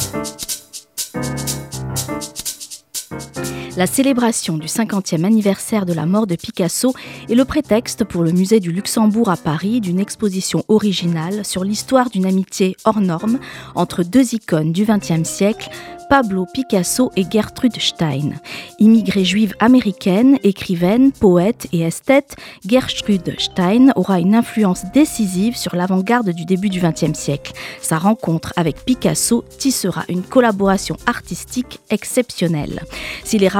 you La célébration du 50e anniversaire de la mort de Picasso est le prétexte pour le musée du Luxembourg à Paris d'une exposition originale sur l'histoire d'une amitié hors norme entre deux icônes du XXe siècle, Pablo Picasso et Gertrude Stein. Immigrée juive américaine, écrivaine, poète et esthète, Gertrude Stein aura une influence décisive sur l'avant-garde du début du XXe siècle. Sa rencontre avec Picasso tissera une collaboration artistique exceptionnelle.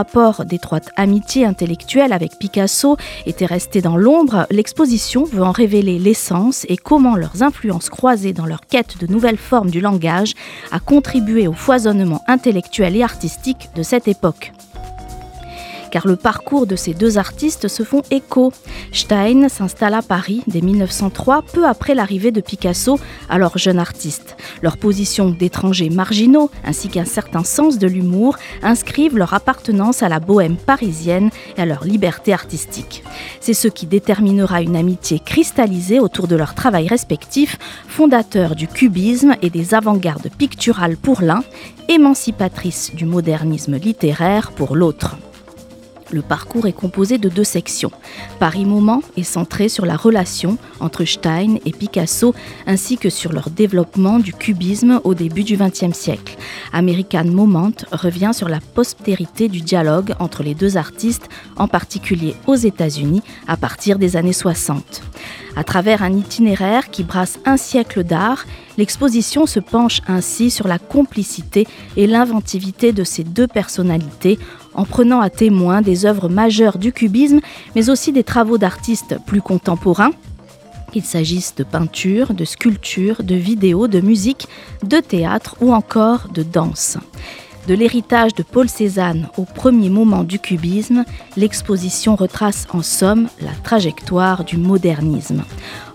Rapports d'étroite amitié intellectuelle avec Picasso étaient restés dans l'ombre, l'exposition veut en révéler l'essence et comment leurs influences croisées dans leur quête de nouvelles formes du langage a contribué au foisonnement intellectuelle et artistique de cette époque car le parcours de ces deux artistes se font écho. Stein s'installe à Paris dès 1903, peu après l'arrivée de Picasso, alors jeune artiste. Leur position d'étrangers marginaux, ainsi qu'un certain sens de l'humour, inscrivent leur appartenance à la bohème parisienne et à leur liberté artistique. C'est ce qui déterminera une amitié cristallisée autour de leur travail respectif, fondateur du cubisme et des avant-gardes picturales pour l'un, émancipatrice du modernisme littéraire pour l'autre. Le parcours est composé de deux sections. Paris Moment est centré sur la relation entre Stein et Picasso ainsi que sur leur développement du cubisme au début du XXe siècle. American Moment revient sur la postérité du dialogue entre les deux artistes, en particulier aux États-Unis, à partir des années 60. À travers un itinéraire qui brasse un siècle d'art, l'exposition se penche ainsi sur la complicité et l'inventivité de ces deux personnalités en prenant à témoin des œuvres majeures du cubisme, mais aussi des travaux d'artistes plus contemporains, qu'il s'agisse de peinture, de sculpture, de vidéo, de musique, de théâtre ou encore de danse. De l'héritage de Paul Cézanne au premier moment du cubisme, l'exposition retrace en somme la trajectoire du modernisme.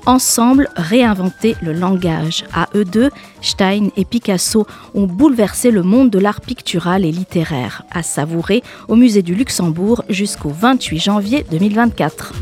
Ensemble, réinventer le langage. À eux deux, Stein et Picasso ont bouleversé le monde de l'art pictural et littéraire, à savourer au musée du Luxembourg jusqu'au 28 janvier 2024.